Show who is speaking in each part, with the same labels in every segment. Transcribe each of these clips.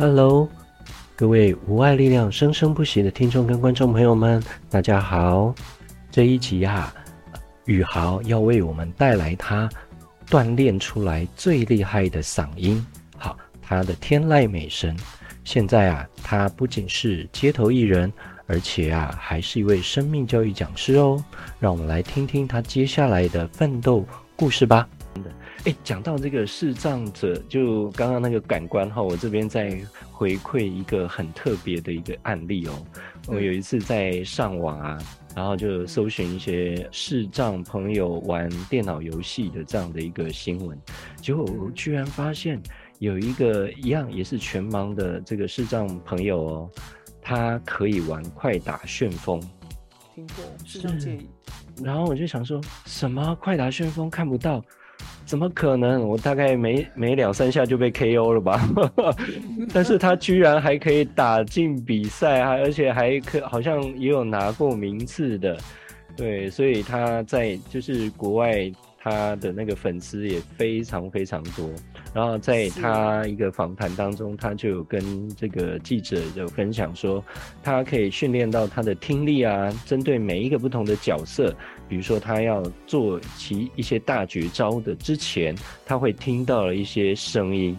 Speaker 1: Hello，各位无爱力量生生不息的听众跟观众朋友们，大家好。这一集啊，宇豪要为我们带来他锻炼出来最厉害的嗓音，好，他的天籁美声。现在啊，他不仅是街头艺人，而且啊，还是一位生命教育讲师哦。让我们来听听他接下来的奋斗故事吧。哎，讲到这个视障者，就刚刚那个感官哈，我这边再回馈一个很特别的一个案例哦。我有一次在上网啊，然后就搜寻一些视障朋友玩电脑游戏的这样的一个新闻，结果我居然发现有一个一样也是全盲的这个视障朋友哦，他可以玩快打旋风。
Speaker 2: 听过视障界，
Speaker 1: 然后我就想说什么快打旋风看不到？怎么可能？我大概没没两三下就被 KO 了吧？但是他居然还可以打进比赛，啊而且还可好像也有拿过名次的，对，所以他在就是国外。他的那个粉丝也非常非常多，然后在他一个访谈当中，他就有跟这个记者有分享说，他可以训练到他的听力啊，针对每一个不同的角色，比如说他要做其一些大绝招的之前，他会听到了一些声音。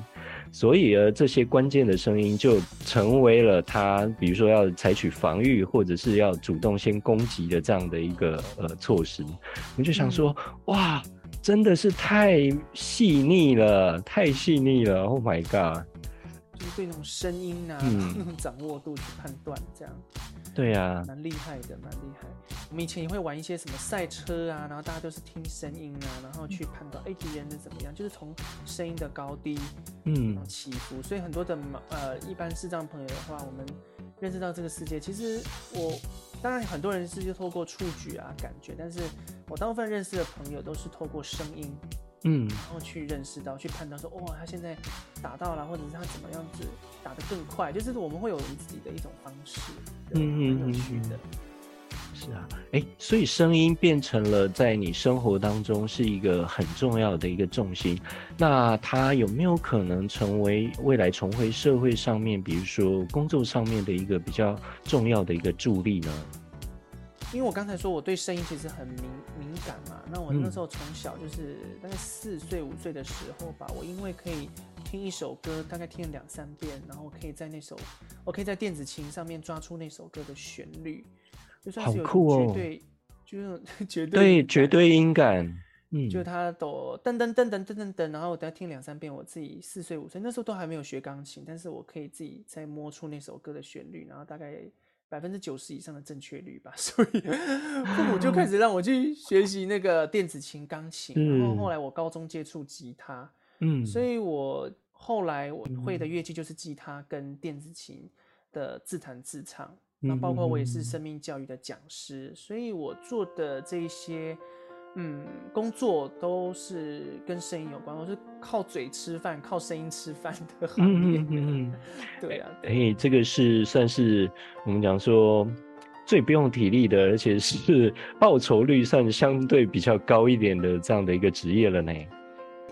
Speaker 1: 所以，呃，这些关键的声音就成为了他，比如说要采取防御，或者是要主动先攻击的这样的一个呃措施。我就想说，嗯、哇，真的是太细腻了，太细腻了！Oh my god！
Speaker 2: 就是对那种声音啊，嗯、那 种掌握度去判断，这样。
Speaker 1: 对呀，
Speaker 2: 蛮厉害的，蛮厉害。我们以前也会玩一些什么赛车啊，然后大家都是听声音啊，然后去判断哎，敌人是怎么样，就是从声音的高低，嗯，起伏。所以很多的呃，一般视障朋友的话，我们认识到这个世界，其实我当然很多人是就透过触觉啊感觉，但是我大部分认识的朋友都是透过声音。嗯，然后去认识到，去判断说，哇，他现在打到了，或者是他怎么样子打得更快，就是我们会有我们自己的一种方式，嗯嗯嗯，是的，
Speaker 1: 是啊，哎，所以声音变成了在你生活当中是一个很重要的一个重心，那他有没有可能成为未来重回社会上面，比如说工作上面的一个比较重要的一个助力呢？
Speaker 2: 因为我刚才说我对声音其实很敏敏感嘛，那我那时候从小就是大概四岁五岁的时候吧，我因为可以听一首歌，大概听了两三遍，然后可以在那首，我可以在电子琴上面抓出那首歌的旋律，就算是有绝对，就是 绝对
Speaker 1: 对绝对。音感，嗯，
Speaker 2: 就他都噔噔噔噔噔噔噔，然后我等下听两三遍，我自己四岁五岁那时候都还没有学钢琴，但是我可以自己再摸出那首歌的旋律，然后大概。百分之九十以上的正确率吧，所以父母就开始让我去学习那个电子琴、钢琴，嗯、然后后来我高中接触吉他，嗯，所以我后来我会的乐器就是吉他跟电子琴的自弹自唱，那、嗯、包括我也是生命教育的讲师，所以我做的这一些。嗯，工作都是跟声音有关，我是靠嘴吃饭、靠声音吃饭的行业。嗯嗯，对啊，
Speaker 1: 哎、欸，这个是算是我们讲说最不用体力的，而且是 报酬率算相对比较高一点的这样的一个职业了呢。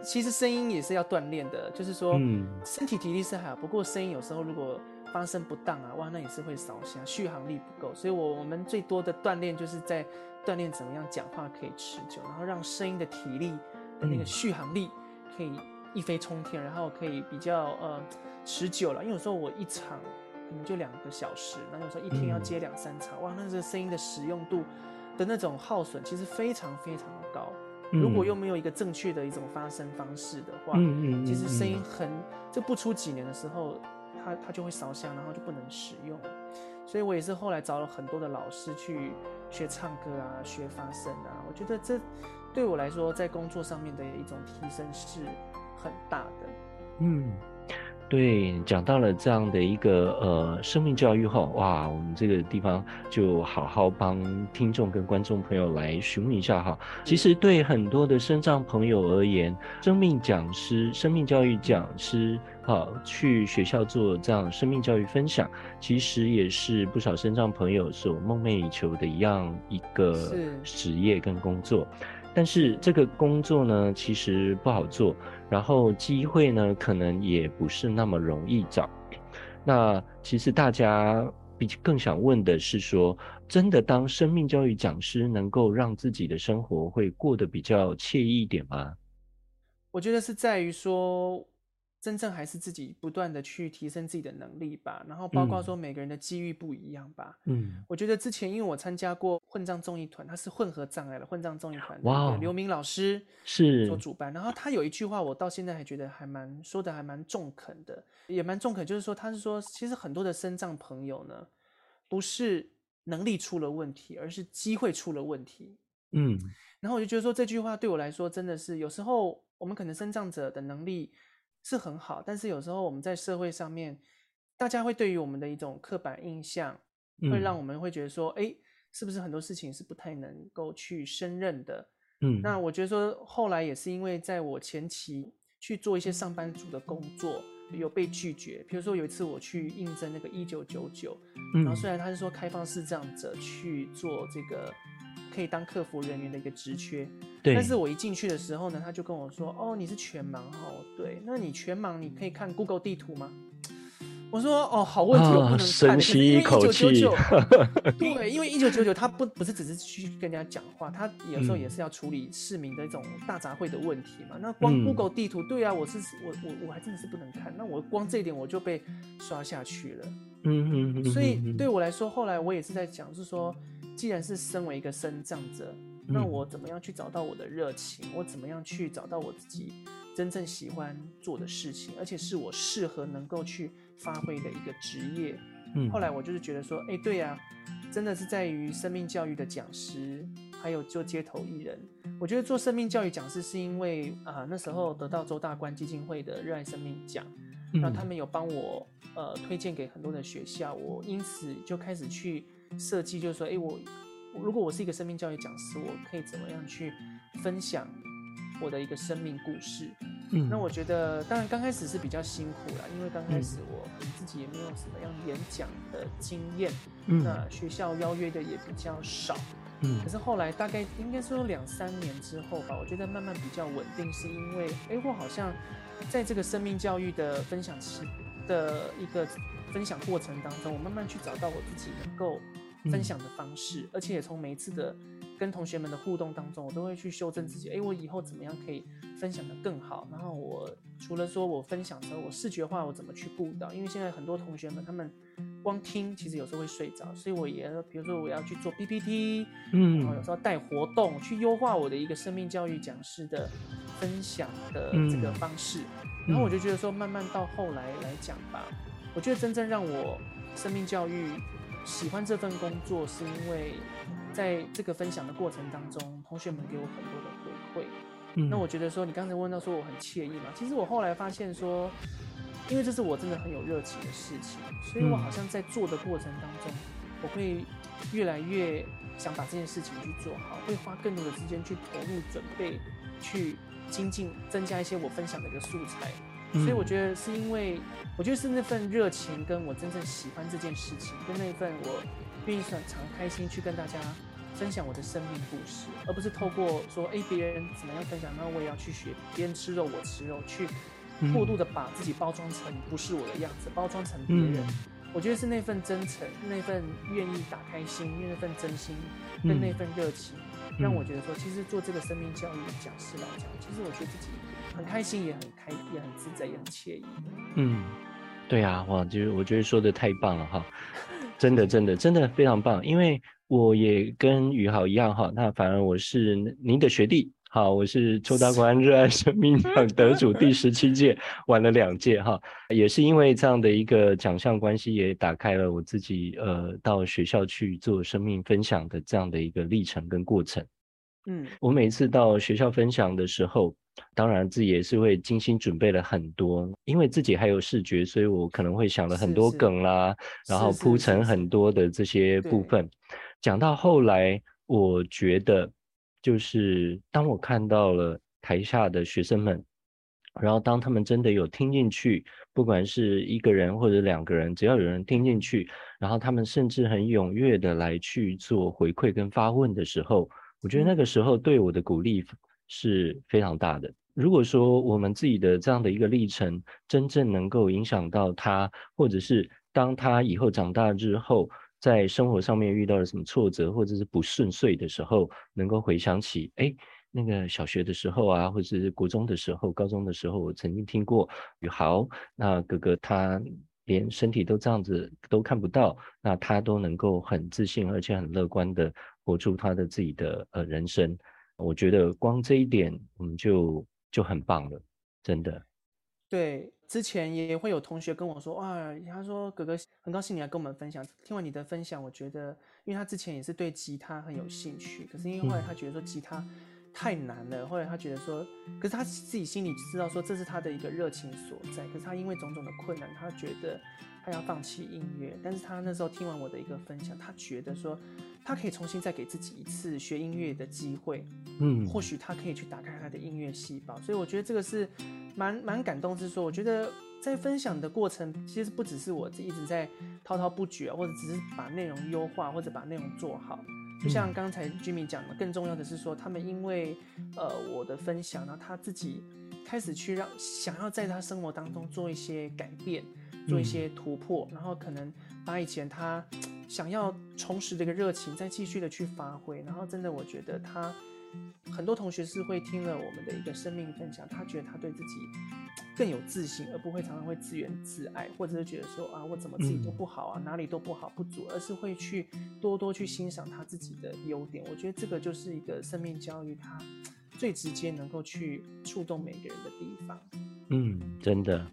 Speaker 2: 其实声音也是要锻炼的，就是说，嗯，身体体力是还好，不过声音有时候如果发声不当啊，哇，那也是会烧声，续航力不够。所以我我们最多的锻炼就是在。锻炼怎么样讲话可以持久，然后让声音的体力的那个续航力可以一飞冲天，然后可以比较呃持久了。因为有时候我一场可能就两个小时，那有时候一天要接两三场，哇，那这个声音的使用度的那种耗损其实非常非常的高。如果又没有一个正确的一种发声方式的话，其实声音很这不出几年的时候，它它就会烧香，然后就不能使用。所以我也是后来找了很多的老师去。学唱歌啊，学发声啊，我觉得这对我来说，在工作上面的一种提升是很大的。
Speaker 1: 嗯，对，讲到了这样的一个呃生命教育后，哇，我们这个地方就好好帮听众跟观众朋友来询问一下哈。其实对很多的身障朋友而言，生命讲师、生命教育讲师。好，去学校做这样生命教育分享，其实也是不少身障朋友所梦寐以求的一样一个职业跟工作。但是这个工作呢，其实不好做，然后机会呢，可能也不是那么容易找。那其实大家比更想问的是说，真的当生命教育讲师，能够让自己的生活会过得比较惬意一点吗？
Speaker 2: 我觉得是在于说。真正还是自己不断的去提升自己的能力吧，然后包括说每个人的机遇不一样吧。嗯，我觉得之前因为我参加过混账综艺团，他是混合障碍的混账综艺团，哇，刘明老师是做主办，然后他有一句话，我到现在还觉得还蛮说的还蛮中肯的，也蛮中肯，就是说他是说，其实很多的身障朋友呢，不是能力出了问题，而是机会出了问题。嗯，然后我就觉得说这句话对我来说真的是，有时候我们可能身障者的能力。是很好，但是有时候我们在社会上面，大家会对于我们的一种刻板印象，会让我们会觉得说，哎、嗯，是不是很多事情是不太能够去胜任的？嗯，那我觉得说，后来也是因为在我前期去做一些上班族的工作，有被拒绝。比如说有一次我去应征那个一九九九，然后虽然他是说开放式这样子去做这个。可以当客服人员的一个职缺，对。但是我一进去的时候呢，他就跟我说：“哦，你是全盲哦，对。那你全盲，你可以看 Google 地图吗？”我说：“哦，好问题，我不能看。哦”
Speaker 1: 深吸一口气。
Speaker 2: 对，因为一九九九他不不是只是去跟人家讲话，他有时候也是要处理市民的一种大杂烩的问题嘛。那光 Google 地图，对啊，我是我我我还真的是不能看。那我光这一点我就被刷下去了。嗯嗯。所以对我来说，后来我也是在讲，是说。既然是身为一个身障者，那我怎么样去找到我的热情？我怎么样去找到我自己真正喜欢做的事情，而且是我适合能够去发挥的一个职业？嗯，后来我就是觉得说，哎，对呀，真的是在于生命教育的讲师，还有做街头艺人。我觉得做生命教育讲师是因为啊，那时候得到周大观基金会的热爱生命奖，那他们有帮我呃推荐给很多的学校，我因此就开始去。设计就是说，哎，我如果我是一个生命教育讲师，我可以怎么样去分享我的一个生命故事？嗯，那我觉得，当然刚开始是比较辛苦啦，因为刚开始我自己也没有什么样演讲的经验，嗯，那学校邀约的也比较少，嗯，可是后来大概应该说两三年之后吧，我觉得慢慢比较稳定，是因为，哎，我好像在这个生命教育的分享期的一个分享过程当中，我慢慢去找到我自己能够。分享的方式，而且也从每一次的跟同学们的互动当中，我都会去修正自己。哎，我以后怎么样可以分享的更好？然后我除了说我分享的时候，我视觉化我怎么去顾到？因为现在很多同学们他们光听，其实有时候会睡着，所以我也比如说我要去做 PPT，嗯，然后有时候带活动去优化我的一个生命教育讲师的分享的这个方式。然后我就觉得说，慢慢到后来来讲吧，我觉得真正让我生命教育。喜欢这份工作，是因为在这个分享的过程当中，同学们给我很多的回馈。嗯，那我觉得说，你刚才问到说我很惬意嘛，其实我后来发现说，因为这是我真的很有热情的事情，所以我好像在做的过程当中，我会越来越想把这件事情去做好，会花更多的时间去投入准备，去精进，增加一些我分享的一个素材。所以我觉得是因为，我觉得是那份热情，跟我真正喜欢这件事情，跟那份我愿意很常开心去跟大家分享我的生命故事，而不是透过说，哎，别人怎么样分享，那我也要去学，别人吃肉我吃肉，去过度的把自己包装成不是我的样子，包装成别人。我觉得是那份真诚，那份愿意打开心，因为那份真心跟那份热情，让我觉得说，其实做这个生命教育讲师来讲，其实我觉得自己。很开心，也很开，也很自在，也很惬意。
Speaker 1: 嗯，对啊，哇，就是我觉得说的太棒了哈，真的，真的，真的非常棒。因为我也跟宇豪一样哈，那反而我是您的学弟，好，我是邱大官热爱生命奖得主第十七届，玩了两届哈，也是因为这样的一个奖项关系，也打开了我自己呃到学校去做生命分享的这样的一个历程跟过程。嗯，我每次到学校分享的时候。当然，自己也是会精心准备了很多，因为自己还有视觉，所以我可能会想了很多梗啦，是是然后铺陈很多的这些部分。讲到后来，我觉得就是当我看到了台下的学生们，然后当他们真的有听进去，不管是一个人或者两个人，只要有人听进去，然后他们甚至很踊跃的来去做回馈跟发问的时候，我觉得那个时候对我的鼓励。是非常大的。如果说我们自己的这样的一个历程，真正能够影响到他，或者是当他以后长大之后，在生活上面遇到了什么挫折或者是不顺遂的时候，能够回想起，哎，那个小学的时候啊，或者是国中的时候、高中的时候，我曾经听过，宇豪，那哥哥他连身体都这样子都看不到，那他都能够很自信而且很乐观的活出他的自己的呃人生。我觉得光这一点，我们就就很棒了，真的。
Speaker 2: 对，之前也会有同学跟我说，哇，他说哥哥很高兴你来跟我们分享。听完你的分享，我觉得，因为他之前也是对吉他很有兴趣，可是因为后来他觉得说吉他太难了，后来他觉得说，可是他自己心里知道说这是他的一个热情所在，可是他因为种种的困难，他觉得。他要放弃音乐，但是他那时候听完我的一个分享，他觉得说，他可以重新再给自己一次学音乐的机会，嗯，或许他可以去打开他的音乐细胞，所以我觉得这个是蛮蛮感动，是说，我觉得在分享的过程，其实不只是我一直在滔滔不绝，或者只是把内容优化，或者把内容做好，就像刚才 Jimmy 讲的，更重要的是说，他们因为呃我的分享，然后他自己开始去让想要在他生活当中做一些改变。做一些突破，然后可能把以前他想要重拾的一个热情再继续的去发挥，然后真的我觉得他很多同学是会听了我们的一个生命分享，他觉得他对自己更有自信，而不会常常会自怨自艾，或者是觉得说啊我怎么自己都不好啊，哪里都不好不足，而是会去多多去欣赏他自己的优点。我觉得这个就是一个生命教育，他最直接能够去触动每个人的地方。
Speaker 1: 嗯，真的。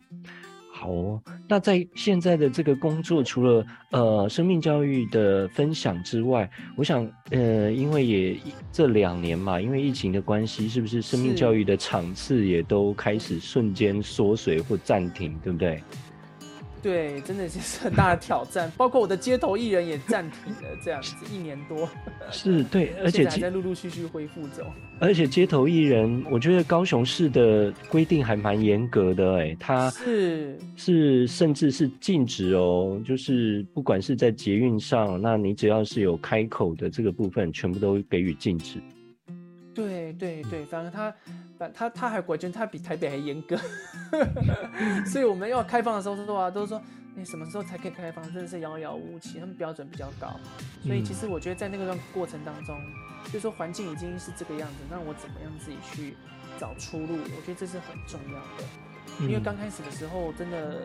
Speaker 1: 好哦，那在现在的这个工作，除了呃生命教育的分享之外，我想呃，因为也这两年嘛，因为疫情的关系，是不是生命教育的场次也都开始瞬间缩水或暂停，对不对？
Speaker 2: 对，真的是很大的挑战，包括我的街头艺人也暂停了，这样子一年多。
Speaker 1: 是，对，而且
Speaker 2: 还在陆陆续续恢复中。
Speaker 1: 而且街头艺人，我觉得高雄市的规定还蛮严格的，哎，他是是甚至是禁止哦，就是不管是在捷运上，那你只要是有开口的这个部分，全部都给予禁止。
Speaker 2: 对对对，反正他，反他他还我觉得他比台北还严格，所以我们要开放的时候说啊，都是说你什么时候才可以开放，真的是遥遥无期，他们标准比较高，所以其实我觉得在那个段过程当中，嗯、就是说环境已经是这个样子，那我怎么样自己去找出路？我觉得这是很重要的，因为刚开始的时候真的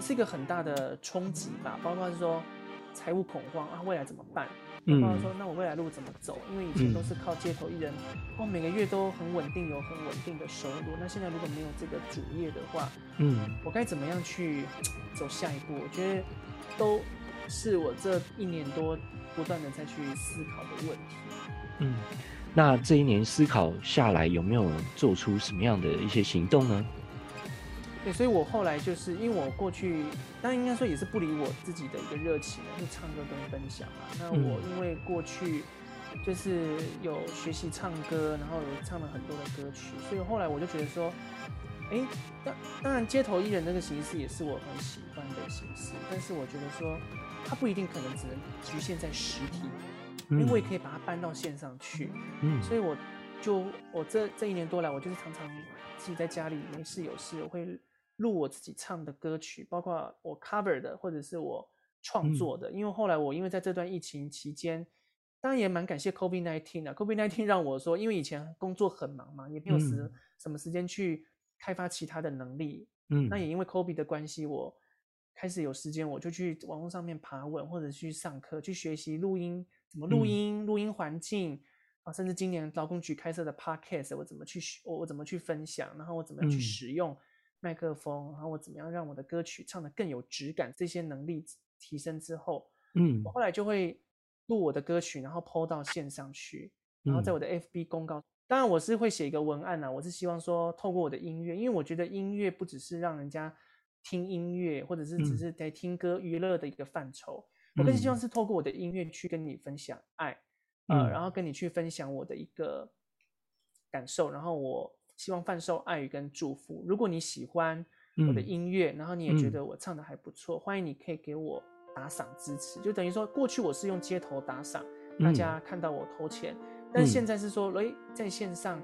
Speaker 2: 是一个很大的冲击吧，包括是说财务恐慌啊，未来怎么办？然后说，那我未来路怎么走？因为以前都是靠街头艺人，哦，每个月都很稳定，有很稳定的收入。那现在如果没有这个主业的话，嗯，我该怎么样去走下一步？我觉得都是我这一年多不断的再去思考的问题。
Speaker 1: 嗯，那这一年思考下来，有没有做出什么样的一些行动呢？
Speaker 2: 对，所以我后来就是因为我过去，当然应该说也是不理我自己的一个热情，是唱歌跟分享嘛。那我因为过去就是有学习唱歌，然后有唱了很多的歌曲，所以后来我就觉得说，哎，当当然街头艺人这个形式也是我很喜欢的形式，但是我觉得说它不一定可能只能局限在实体，因为我也可以把它搬到线上去。嗯，所以我就我这这一年多来，我就是常常自己在家里没事有事，我会。录我自己唱的歌曲，包括我 cover 的，或者是我创作的。嗯、因为后来我因为在这段疫情期间，当然也蛮感谢 COVID-19 啊。COVID-19 让我说，因为以前工作很忙嘛，也没有时、嗯、什么时间去开发其他的能力。嗯，那也因为 COVID 的关系，我开始有时间，我就去网络上面爬文，或者去上课，去学习录音，怎么录音，录、嗯、音环境啊，甚至今年劳工局开设的 Podcast，我怎么去我我怎么去分享，然后我怎么样去使用。嗯麦克风，然后我怎么样让我的歌曲唱得更有质感？这些能力提升之后，嗯，我后来就会录我的歌曲，然后 PO 到线上去，然后在我的 FB 公告。嗯、当然，我是会写一个文案呐、啊，我是希望说，透过我的音乐，因为我觉得音乐不只是让人家听音乐，或者是只是在听歌娱乐的一个范畴，嗯、我更希望是透过我的音乐去跟你分享爱，嗯、呃，然后跟你去分享我的一个感受，然后我。希望贩售爱与跟祝福。如果你喜欢我的音乐，嗯、然后你也觉得我唱的还不错，嗯、欢迎你可以给我打赏支持。就等于说，过去我是用街头打赏，大家看到我投钱，嗯、但是现在是说，诶，在线上，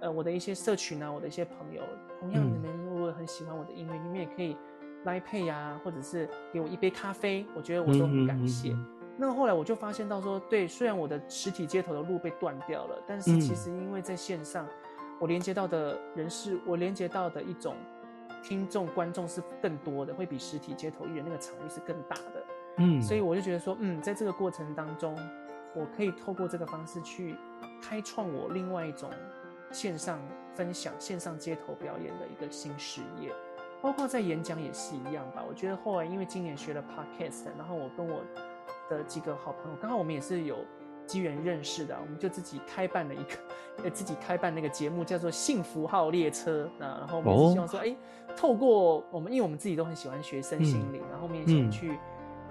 Speaker 2: 呃我的一些社群啊，我的一些朋友，同样你们如果很喜欢我的音乐，你们也可以 Line Pay 呀，或者是给我一杯咖啡，我觉得我都很感谢。那后来我就发现到说，对，虽然我的实体街头的路被断掉了，但是其实因为在线上，我连接到的人是，我连接到的一种听众观众是更多的，会比实体街头艺人那个场域是更大的。嗯，所以我就觉得说，嗯，在这个过程当中，我可以透过这个方式去开创我另外一种线上分享、线上街头表演的一个新事业，包括在演讲也是一样吧。我觉得后来因为今年学了 Podcast，然后我跟我的几个好朋友，刚好我们也是有机缘认识的，我们就自己开办了一个，呃自己开办那个节目叫做《幸福号列车》。啊然后我们是希望说，哎、哦，透过我们，因为我们自己都很喜欢学身心灵，嗯、然后我们也想去、嗯，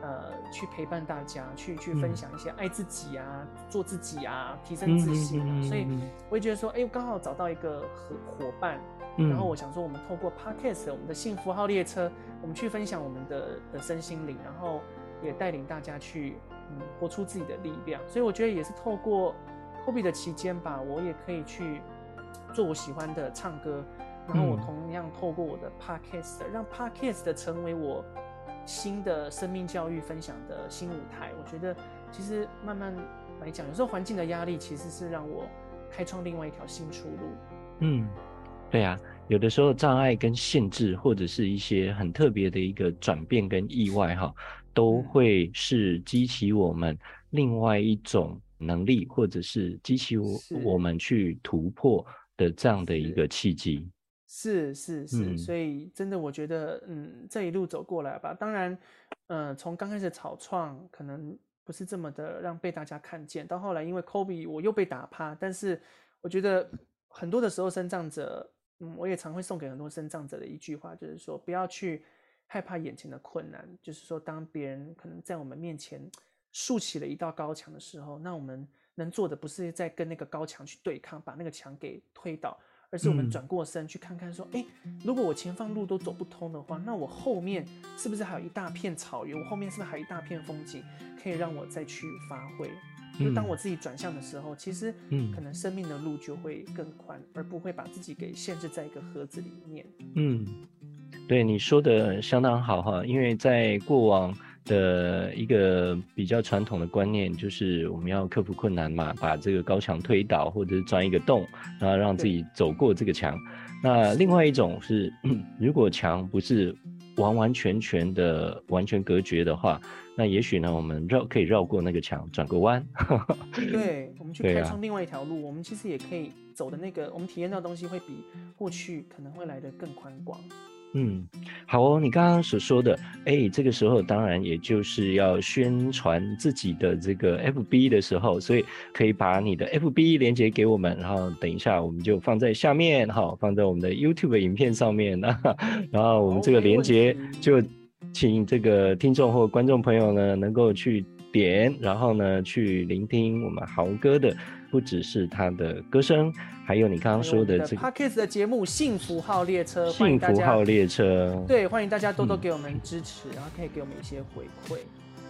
Speaker 2: 呃，去陪伴大家，去去分享一些爱自己啊、嗯，做自己啊，提升自信啊。嗯、所以我也觉得说，哎，刚好找到一个合伙伴、嗯，然后我想说，我们透过 Podcast，我们的《幸福号列车》，我们去分享我们的的身心灵，然后。也带领大家去，嗯，活出自己的力量。所以我觉得也是透过 COVID 的期间吧，我也可以去做我喜欢的唱歌。然后我同样透过我的 Podcast，让 Podcast 成为我新的生命教育分享的新舞台。我觉得其实慢慢来讲，有时候环境的压力其实是让我开创另外一条新出路。
Speaker 1: 嗯，对啊，有的时候障碍跟限制，或者是一些很特别的一个转变跟意外，哈。都会是激起我们另外一种能力，或者是激起我我们去突破的这样的一个契机。
Speaker 2: 是是是，是，所以真的我觉得，嗯，这一路走过来吧，当然，嗯，从刚开始草创可能不是这么的让被大家看见，到后来因为 COVID 我又被打趴，但是我觉得很多的时候，身障者，嗯，我也常会送给很多身障者的一句话，就是说不要去。害怕眼前的困难，就是说，当别人可能在我们面前竖起了一道高墙的时候，那我们能做的不是在跟那个高墙去对抗，把那个墙给推倒，而是我们转过身去看看，说，诶，如果我前方路都走不通的话，那我后面是不是还有一大片草原？我后面是不是还有一大片风景可以让我再去发挥？就当我自己转向的时候，其实，嗯可能生命的路就会更宽，而不会把自己给限制在一个盒子里面。
Speaker 1: 嗯。对你说的相当好哈，因为在过往的一个比较传统的观念，就是我们要克服困难嘛，把这个高墙推倒，或者是钻一个洞，然后让自己走过这个墙。那另外一种是，如果墙不是完完全全的完全隔绝的话，那也许呢，我们绕可以绕过那个墙，转个弯。
Speaker 2: 对，我们去开创另外一条路，啊，我们其实也可以走的那个，我们体验到的东西会比过去可能会来得更宽广。
Speaker 1: 嗯，好哦。你刚刚所说的，哎，这个时候当然也就是要宣传自己的这个 FB 的时候，所以可以把你的 FB 连接给我们，然后等一下我们就放在下面，好，放在我们的 YouTube 影片上面，然后我们这个连接就请这个听众或观众朋友呢能够去点，然后呢去聆听我们豪哥的。不只是他的歌声，还有你刚刚说的这个
Speaker 2: Podcast 的节目《幸福号列车》。
Speaker 1: 幸福号列车，
Speaker 2: 对，欢迎大家多多给我们支持，嗯、然后可以给我们一些回馈。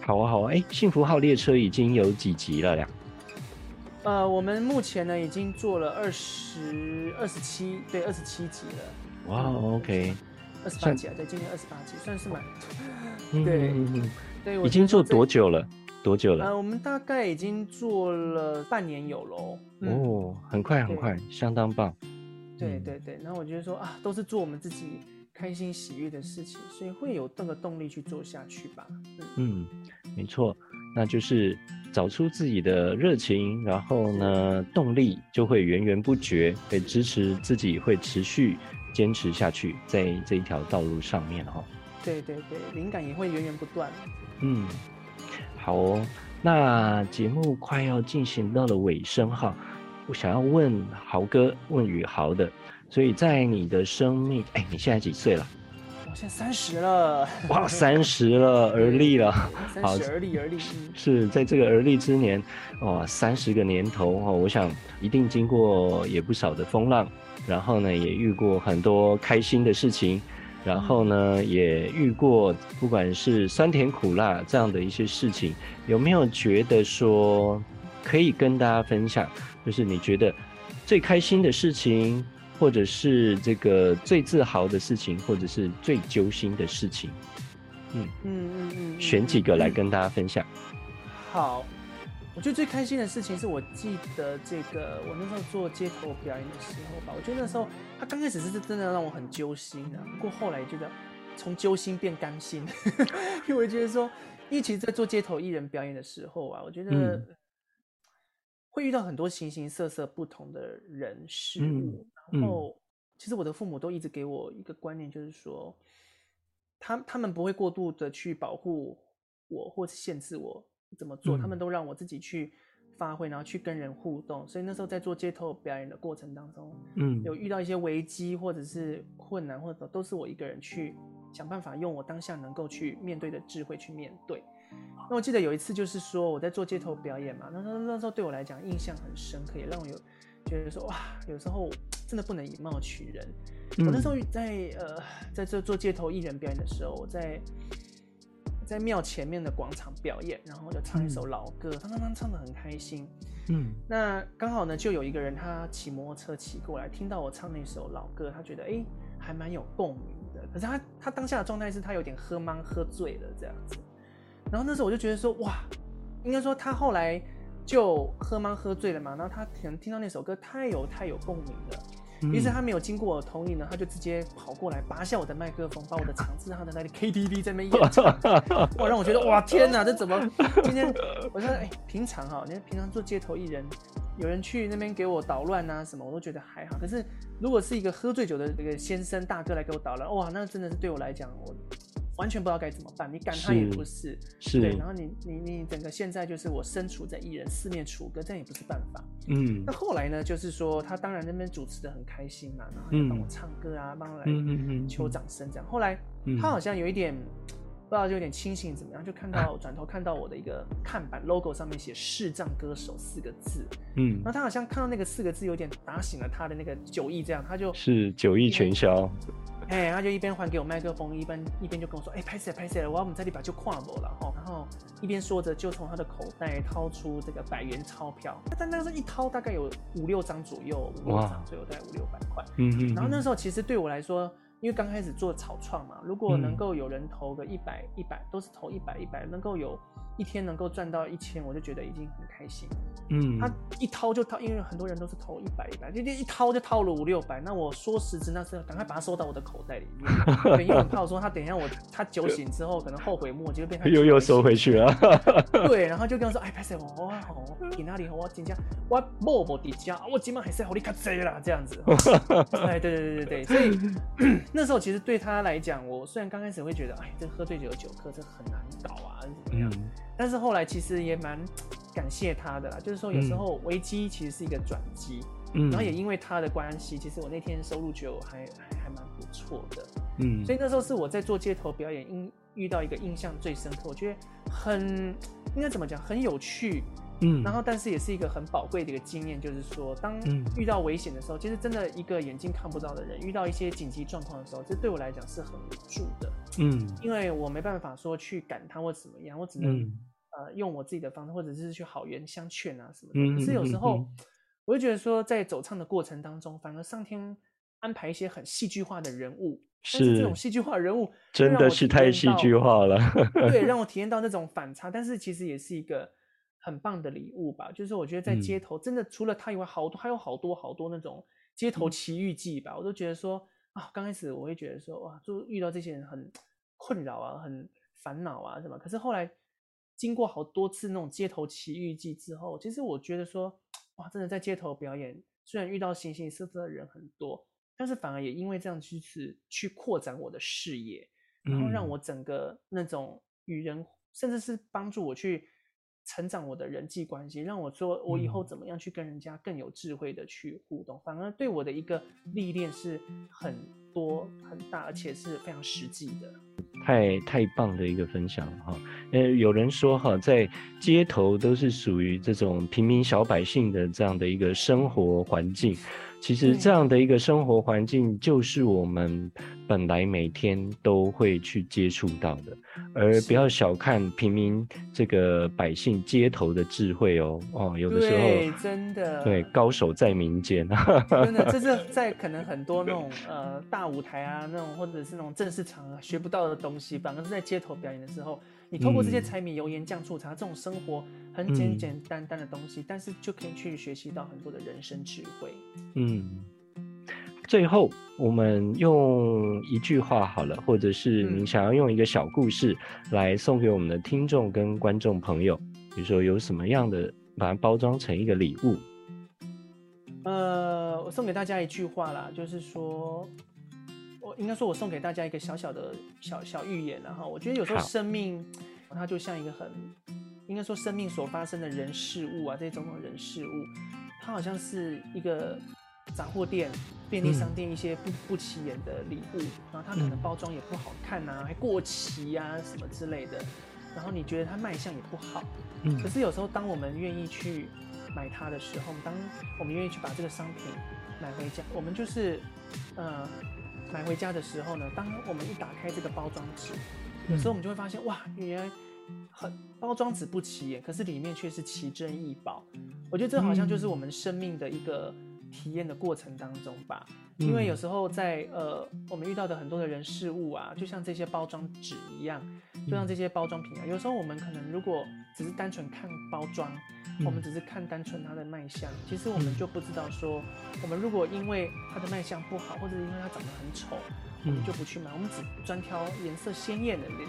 Speaker 1: 好啊，好啊，哎，幸福号列车已经有几集了呀？
Speaker 2: 呃，我们目前呢已经做了二十二十七，对，二十七集了。
Speaker 1: 哇、wow，OK，
Speaker 2: 二十八集啊，对，今年二十八集，算是蛮嗯
Speaker 1: 对，已经做多久了？多久了？
Speaker 2: 呃，我们大概已经做了半年有喽。
Speaker 1: 嗯、哦，很快很快，相当棒。
Speaker 2: 对对对，然后我觉得说啊，都是做我们自己开心喜悦的事情，所以会有这个动力去做下去吧。嗯，
Speaker 1: 嗯没错，那就是找出自己的热情，然后呢，动力就会源源不绝，会支持自己会持续坚持下去，在这一条道路上面哈。
Speaker 2: 对对对，灵感也会源源不断。
Speaker 1: 嗯。好哦，那节目快要进行到了尾声哈，我想要问豪哥，问宇豪的，所以在你的生命，哎，你现在几岁了？
Speaker 2: 我现在三十了。
Speaker 1: 哇，三十了，而立了。
Speaker 2: 三十而立，而立。
Speaker 1: 是在这个而立之年，哇，三十个年头哈，我想一定经过也不少的风浪，然后呢，也遇过很多开心的事情。然后呢，也遇过不管是酸甜苦辣这样的一些事情，有没有觉得说可以跟大家分享？就是你觉得最开心的事情，或者是这个最自豪的事情，或者是最揪心的事情。嗯嗯嗯嗯，选几个来跟大家分享。
Speaker 2: 好，我觉得最开心的事情是我记得这个，我那时候做街头表演的时候吧。我觉得那时候他刚开始是真的让我很揪心的，不过后来觉得从揪心变甘心，因为我觉得说，因为其实，在做街头艺人表演的时候啊，我觉得会遇到很多形形色色不同的人事物。然后，其实我的父母都一直给我一个观念，就是说。他他们不会过度的去保护我，或是限制我怎么做，嗯、他们都让我自己去发挥，然后去跟人互动。所以那时候在做街头表演的过程当中，嗯，有遇到一些危机或者是困难，或者都是我一个人去想办法，用我当下能够去面对的智慧去面对。那我记得有一次就是说我在做街头表演嘛，那那那时候对我来讲印象很深刻，也让我有觉得说哇，有时候真的不能以貌取人。我那时候在呃，在这做街头艺人表演的时候，我在在庙前面的广场表演，然后就唱一首老歌，他刚刚唱的很开心。嗯，那刚好呢，就有一个人他骑摩托车骑过来，听到我唱那首老歌，他觉得哎，还蛮有共鸣的。可是他他当下的状态是他有点喝茫喝醉了这样子。然后那时候我就觉得说哇，应该说他后来就喝茫喝醉了嘛，然后他可能听到那首歌太有太有共鸣了。于是他没有经过我同意呢，他就直接跑过来拔下我的麦克风，把我的场子让他在那里 KTV 在那边演唱，哇，让我觉得哇天哪，这怎么今天？我说哎，平常哈，你看平常做街头艺人，有人去那边给我捣乱啊什么，我都觉得还好。可是如果是一个喝醉酒的这个先生大哥来给我捣乱，哇，那真的是对我来讲我。完全不知道该怎么办，你赶他也不是，
Speaker 1: 是，
Speaker 2: 对，然后你你你整个现在就是我身处在艺人四面楚歌，这样也不是办法。嗯，那后来呢，就是说他当然那边主持的很开心嘛，然后就帮我唱歌啊，帮我来求掌声这样。后来他好像有一点不知道就有点清醒怎么样，就看到转头看到我的一个看板 logo 上面写视障歌手四个字，嗯，然后他好像看到那个四个字有点打醒了他的那个酒意，这样他就是
Speaker 1: 酒意全消。
Speaker 2: 哎，他就一边还给我麦克风，一边一边就跟我说：“哎，拍谢拍谢了，我要我们在这里把就跨步了哈。”然后一边说着，就从他的口袋掏出这个百元钞票。但那时候一掏大概有五六张左右，五六张左右，大概五六百块。嗯嗯。然后那时候其实对我来说，因为刚开始做草创嘛，如果能够有人投个一百一百，都是投一百一百，能够有。一天能够赚到一千，我就觉得已经很开心。嗯，他一掏就掏，因为很多人都是投一百一百，就一掏就掏了五六百。那我说实质，那是赶快把它收到我的口袋里面，因为我怕我说他等一下我他酒醒之后可能后悔莫及，就变成
Speaker 1: 又又收回去了。
Speaker 2: 对，然后就跟我说，哎，拍谢我哇好，你哪里好？我今天我某某底家，我今晚还是好你卡贼啦，这样子。哎，对对对对对，所以 那时候其实对他来讲，我虽然刚开始会觉得，哎，这喝醉酒的酒客这很难搞啊，怎么样？嗯但是后来其实也蛮感谢他的啦，就是说有时候危机其实是一个转机，嗯，然后也因为他的关系，其实我那天收入就还还还蛮不错的，嗯，所以那时候是我在做街头表演，因遇到一个印象最深刻，我觉得很应该怎么讲，很有趣，嗯，然后但是也是一个很宝贵的一个经验，就是说当遇到危险的时候，其实真的一个眼睛看不到的人遇到一些紧急状况的时候，这对我来讲是很无助的，嗯，因为我没办法说去赶他或怎么样，我只能。呃，用我自己的方式，或者是去好言相劝啊什么的。嗯、可是有时候，嗯、我就觉得说，在走唱的过程当中，反而上天安排一些很戏剧化的人物，是，但是这种戏剧化的人物
Speaker 1: 真的是太戏剧化了。
Speaker 2: 对，让我体验到那种反差，但是其实也是一个很棒的礼物吧。就是我觉得在街头，真的除了他以外，好多还有好多好多那种街头奇遇记吧。嗯、我都觉得说啊，刚开始我会觉得说哇，就遇到这些人很困扰啊，很烦恼啊什么。可是后来。经过好多次那种街头奇遇记之后，其实我觉得说，哇，真的在街头表演，虽然遇到形形色色的人很多，但是反而也因为这样去去去扩展我的视野，然后让我整个那种与人，甚至是帮助我去成长我的人际关系，让我说我以后怎么样去跟人家更有智慧的去互动，反而对我的一个历练是很多很大，而且是非常实际的。
Speaker 1: 太太棒的一个分享哈，呃，有人说哈，在街头都是属于这种平民小百姓的这样的一个生活环境，其实这样的一个生活环境，就是我们本来每天都会去接触到的，而不要小看平民这个百姓街头的智慧哦哦，有的时候
Speaker 2: 真的
Speaker 1: 对高手在民间，
Speaker 2: 真的 这是在可能很多那种呃大舞台啊那种或者是那种正式场合学不到的东西，反而是在街头表演的时候。你透过这些柴米油盐酱醋茶这种生活很简简单单的东西，嗯、但是就可以去学习到很多的人生智慧。
Speaker 1: 嗯，最后我们用一句话好了，或者是你想要用一个小故事来送给我们的听众跟观众朋友，比如说有什么样的把它包装成一个礼物？
Speaker 2: 呃，我送给大家一句话啦，就是说。我应该说，我送给大家一个小小的小小预言，然后我觉得有时候生命它就像一个很，应该说生命所发生的人事物啊，这些种种人事物，它好像是一个杂货店、便利商店一些不不起眼的礼物，然后它可能包装也不好看啊，还过期啊什么之类的，然后你觉得它卖相也不好，可是有时候当我们愿意去买它的时候，当我们愿意去把这个商品买回家，我们就是，呃。买回家的时候呢，当我们一打开这个包装纸，有时候我们就会发现，哇，原来很包装纸不起眼，可是里面却是奇珍异宝。我觉得这好像就是我们生命的一个体验的过程当中吧。因为有时候在呃，我们遇到的很多的人事物啊，就像这些包装纸一样，就像这些包装品啊，有时候我们可能如果只是单纯看包装。我们只是看单纯它的卖相，其实我们就不知道说，我们如果因为它的卖相不好，或者是因为它长得很丑，我们就不去买。我们只专挑颜色鲜艳的那个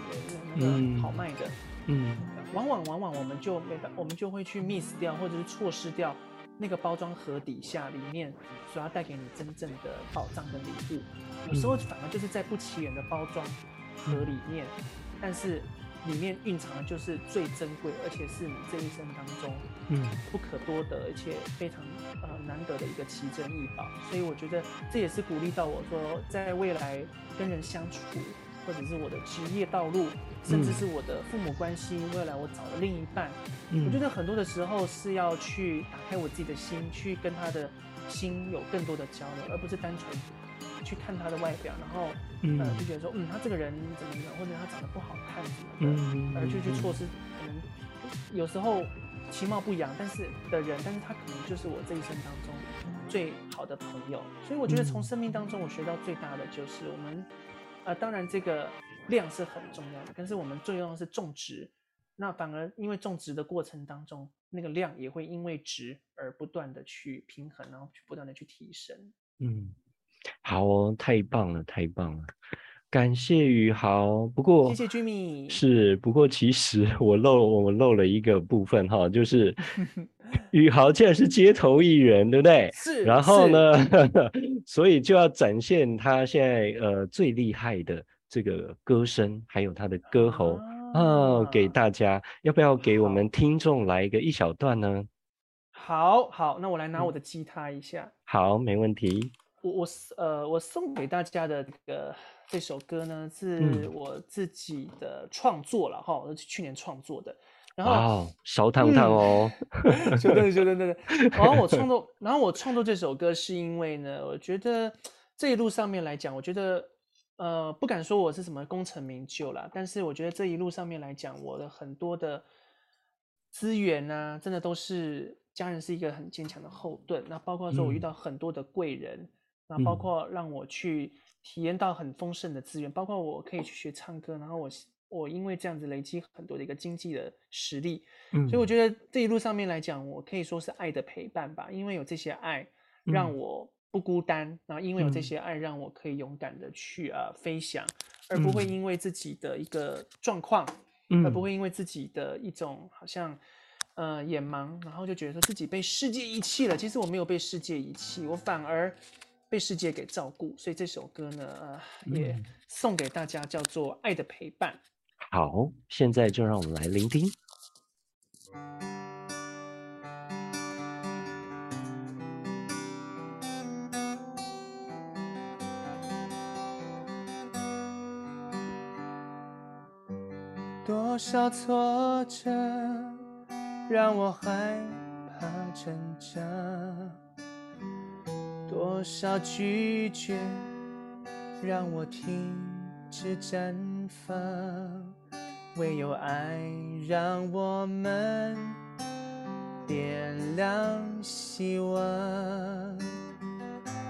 Speaker 2: 那个好卖的。嗯，往往往往我们就没办，我们就会去 miss 掉，或者是错失掉那个包装盒底下里面所要带给你真正的宝藏跟礼物。有时候反而就是在不起眼的包装盒里面，但是。里面蕴藏的就是最珍贵，而且是你这一生当中，嗯，不可多得，而且非常呃难得的一个奇珍异宝。所以我觉得这也是鼓励到我说，在未来跟人相处，或者是我的职业道路，甚至是我的父母关系，未来我找的另一半，我觉得很多的时候是要去打开我自己的心，去跟他的心有更多的交流，而不是单纯。去看他的外表，然后，嗯、呃，就觉得说，嗯，他这个人怎么样，或者他长得不好看什么的，嗯，而就去错失可能有时候其貌不扬，但是的人，但是他可能就是我这一生当中最好的朋友。所以我觉得从生命当中我学到最大的就是我们，呃，当然这个量是很重要的，但是我们最重要的是种植。那反而因为种植的过程当中，那个量也会因为值而不断的去平衡，然后去不断的去提升。嗯。
Speaker 1: 好哦，太棒了，太棒了，感谢宇豪。不过，
Speaker 2: 谢谢 Jimmy。
Speaker 1: 是，不过其实我漏我漏了一个部分哈，就是 宇豪既然是街头艺人，对不对？
Speaker 2: 是。
Speaker 1: 然后呢，所以就要展现他现在呃最厉害的这个歌声，还有他的歌喉啊、哦，给大家。要不要给我们听众来一个一小段呢？
Speaker 2: 好好，那我来拿我的吉他一下。
Speaker 1: 好，没问题。
Speaker 2: 我我呃，我送给大家的这个这首歌呢，是我自己的创作了哈，我是去年创作的。然后
Speaker 1: 烧烫烫哦，
Speaker 2: 就对对对对 对。然后我创作，然后我创作这首歌是因为呢，我觉得这一路上面来讲，我觉得呃，不敢说我是什么功成名就啦，但是我觉得这一路上面来讲，我的很多的资源呢、啊，真的都是家人是一个很坚强的后盾。那包括说我遇到很多的贵人。嗯那包括让我去体验到很丰盛的资源，嗯，包括我可以去学唱歌，然后我我因为这样子累积很多的一个经济的实力，嗯，所以我觉得这一路上面来讲，我可以说是爱的陪伴吧，因为有这些爱让我不孤单，嗯，然后因为有这些爱让我可以勇敢的去啊飞翔，而不会因为自己的一个状况，嗯，而不会因为自己的一种好像呃眼盲，然后就觉得说自己被世界遗弃了。其实我没有被世界遗弃，我反而。被世界给照顾，所以这首歌呢，呃，也送给大家，叫做《爱的陪伴》。
Speaker 1: 好，现在就让我们来聆听。
Speaker 2: 多少挫折让我害怕成长。多少拒绝让我停止绽放，唯有爱让我们点亮希望。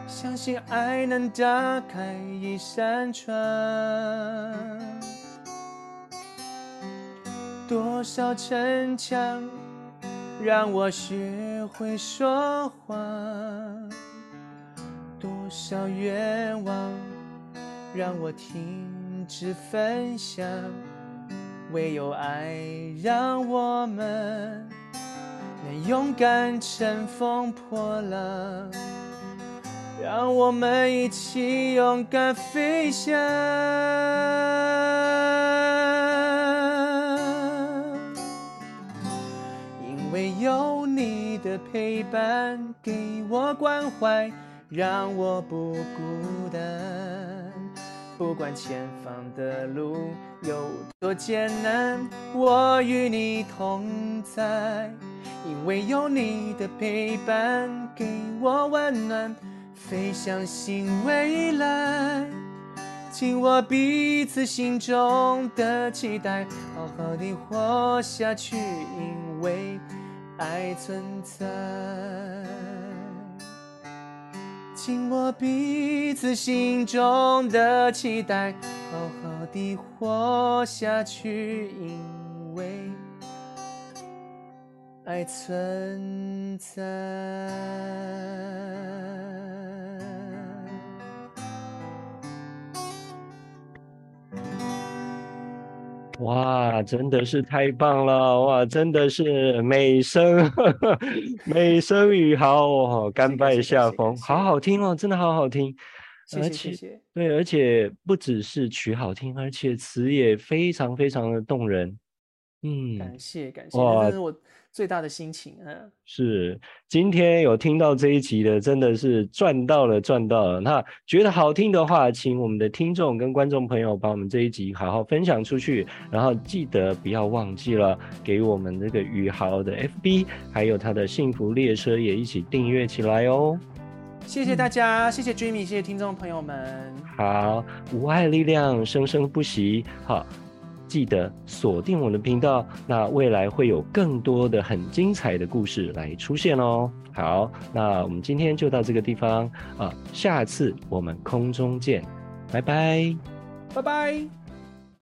Speaker 2: 相信爱能打开一扇窗。多少逞强让我学会说谎，多少愿望让我停止分享，唯有爱让我们能勇敢乘风破浪，让我们一起勇敢飞翔。因为有你的陪伴，给我关怀，让我不孤单。不管前方的路有多艰难，我与你同在。因为有你的陪伴，给我温暖，飞向新未来。紧握彼此心中的期待，好好的活下去，因为。爱存在，紧握彼此心中的期待，好好的活下去，因为爱存在。
Speaker 1: 哇，真的是太棒了！哇，真的是美声，美声宇豪哦，甘拜下风，好好听哦，真的好好听。
Speaker 2: 谢谢谢谢。
Speaker 1: 对，而且不只是曲好听，而且词也非常非常的动人。嗯，
Speaker 2: 感谢感谢，哇，这是我最大的心情。嗯，
Speaker 1: 是今天有听到这一集的，真的是赚到了赚到了。那觉得好听的话，请我们的听众跟观众朋友把我们这一集好好分享出去，然后记得不要忘记了给我们这个宇豪的 FB，还有他的幸福列车也一起订阅起来哦。
Speaker 2: 谢谢大家，嗯、谢谢 Jimmy，谢谢听众朋友们。
Speaker 1: 好，无爱力量生生不息。好。记得锁定我的频道，那未来会有更多的很精彩的故事来出现哦。好，那我们今天就到这个地方啊，下次我们空中见，拜拜，
Speaker 2: 拜拜。